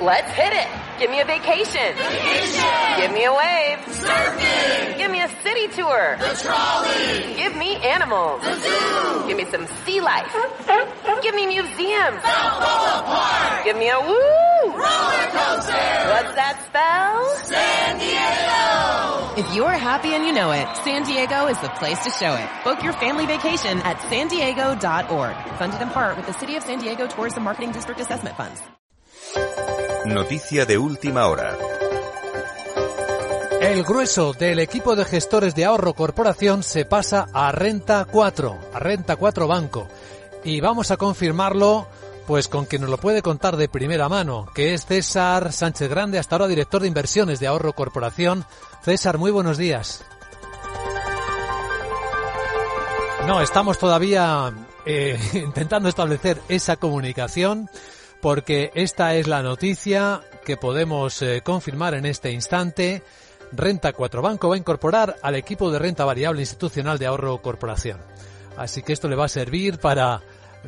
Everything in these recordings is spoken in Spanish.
Let's hit it. Give me a vacation. Vacation. Give me a wave. Surfing. Give me a city tour. The trolley. Give me animals. The zoo. Give me some sea life. Give me museums. Balboa Park. Give me a woo. Roller coaster. What's that spell? San Diego. If you're happy and you know it, San Diego is the place to show it. Book your family vacation at san diego.org. Funded in part with the City of San Diego Tourism Marketing District Assessment Funds. Noticia de última hora. El grueso del equipo de gestores de ahorro corporación se pasa a Renta 4, a Renta 4 Banco. Y vamos a confirmarlo pues con quien nos lo puede contar de primera mano, que es César Sánchez Grande, hasta ahora director de inversiones de ahorro corporación. César, muy buenos días. No, estamos todavía eh, intentando establecer esa comunicación porque esta es la noticia que podemos eh, confirmar en este instante. Renta 4 Banco va a incorporar al equipo de renta variable institucional de ahorro corporación. Así que esto le va a servir para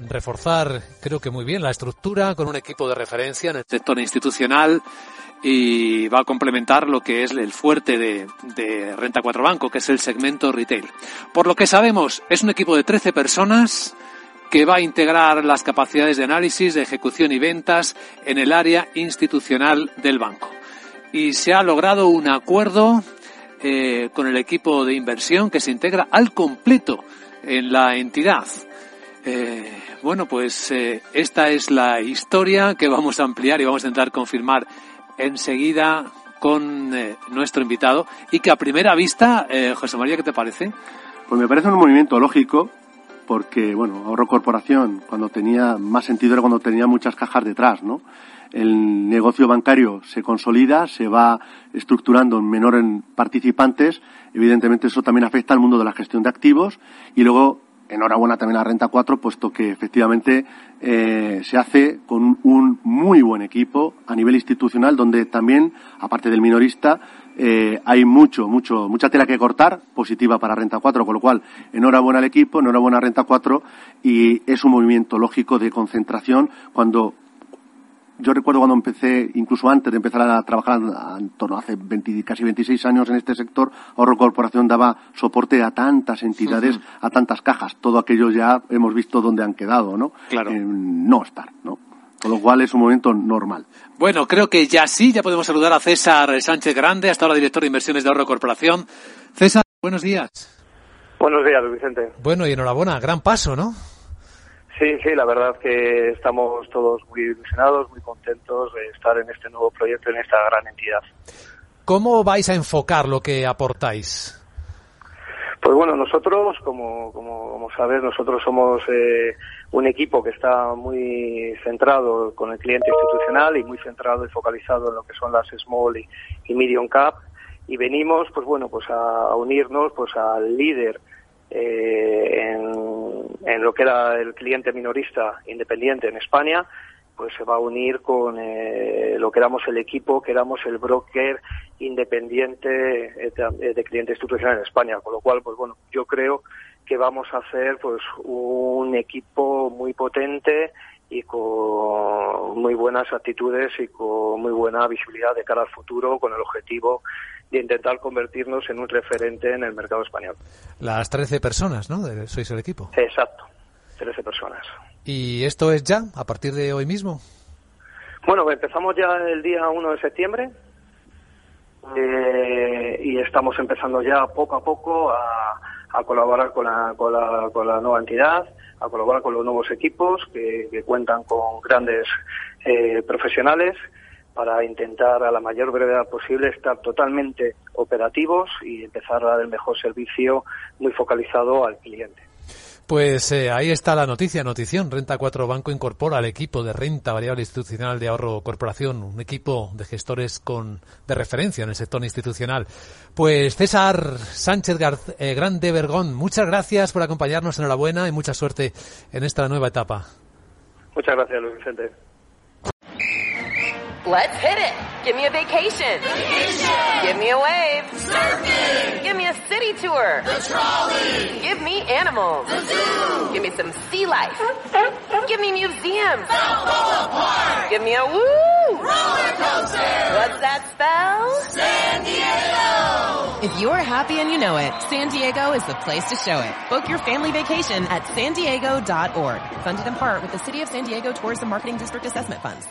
reforzar, creo que muy bien, la estructura con un equipo de referencia en el sector institucional y va a complementar lo que es el fuerte de, de, Renta 4 Banco, que es el segmento retail. Por lo que sabemos, es un equipo de 13 personas que va a integrar las capacidades de análisis, de ejecución y ventas en el área institucional del banco. Y se ha logrado un acuerdo eh, con el equipo de inversión que se integra al completo en la entidad. Eh, bueno, pues eh, esta es la historia que vamos a ampliar y vamos a intentar confirmar enseguida con nuestro invitado y que a primera vista, José María, ¿qué te parece? Pues me parece un movimiento lógico porque, bueno, ahorro corporación, cuando tenía más sentido era cuando tenía muchas cajas detrás, ¿no? El negocio bancario se consolida, se va estructurando en menor en participantes, evidentemente eso también afecta al mundo de la gestión de activos y luego enhorabuena también a Renta 4, puesto que efectivamente eh, se hace con un muy buen equipo a nivel institucional, donde también, aparte del minorista, eh, hay mucho, mucho, mucha tela que cortar positiva para Renta 4, con lo cual, enhorabuena al equipo, enhorabuena a Renta 4, y es un movimiento lógico de concentración cuando yo recuerdo cuando empecé, incluso antes de empezar a trabajar, en torno a hace 20, casi 26 años en este sector, Ahorro Corporación daba soporte a tantas entidades, a tantas cajas. Todo aquello ya hemos visto dónde han quedado, ¿no? Claro. En no estar, ¿no? Con lo cual es un momento normal. Bueno, creo que ya sí, ya podemos saludar a César Sánchez Grande, hasta ahora director de inversiones de Ahorro Corporación. César, buenos días. Buenos días, Vicente. Bueno, y enhorabuena, gran paso, ¿no? Sí, sí, la verdad que estamos todos muy ilusionados, muy contentos de estar en este nuevo proyecto, en esta gran entidad. ¿Cómo vais a enfocar lo que aportáis? Pues bueno, nosotros, como, como, como sabes, nosotros somos eh, un equipo que está muy centrado con el cliente institucional y muy centrado y focalizado en lo que son las small y, y medium cap. Y venimos, pues bueno, pues a, unirnos pues al líder eh, en, en, lo que era el cliente minorista independiente en España, pues se va a unir con eh, lo que éramos el equipo, que éramos el broker independiente de, de cliente institucional en España. Con lo cual, pues bueno, yo creo que vamos a hacer pues un equipo muy potente y con muy buenas actitudes y con muy buena visibilidad de cara al futuro, con el objetivo de intentar convertirnos en un referente en el mercado español. Las 13 personas, ¿no? Sois el equipo. Exacto, 13 personas. ¿Y esto es ya, a partir de hoy mismo? Bueno, empezamos ya el día 1 de septiembre eh, y estamos empezando ya poco a poco a, a colaborar con la, con, la, con la nueva entidad, a colaborar con los nuevos equipos que, que cuentan con grandes eh, profesionales para intentar a la mayor brevedad posible estar totalmente operativos y empezar a dar el mejor servicio muy focalizado al cliente. Pues eh, ahí está la noticia, notición. Renta 4 Banco incorpora al equipo de renta variable institucional de ahorro corporación, un equipo de gestores con de referencia en el sector institucional. Pues César Sánchez Gar eh, Grande Vergón, muchas gracias por acompañarnos, enhorabuena y mucha suerte en esta nueva etapa. Muchas gracias, Luis Vicente. Let's hit it. Give me a vacation. Vacation. Give me a wave. Surfing. Give me a city tour. The trolley. Give me animals. The zoo. Give me some sea life. Give me museums. Balboa Park. Give me a woo. Woo! Roller coaster! What's that spell? San Diego! If you're happy and you know it, San Diego is the place to show it. Book your family vacation at san diego.org. Funded in part with the City of San Diego Tourism Marketing District Assessment Funds.